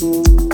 Música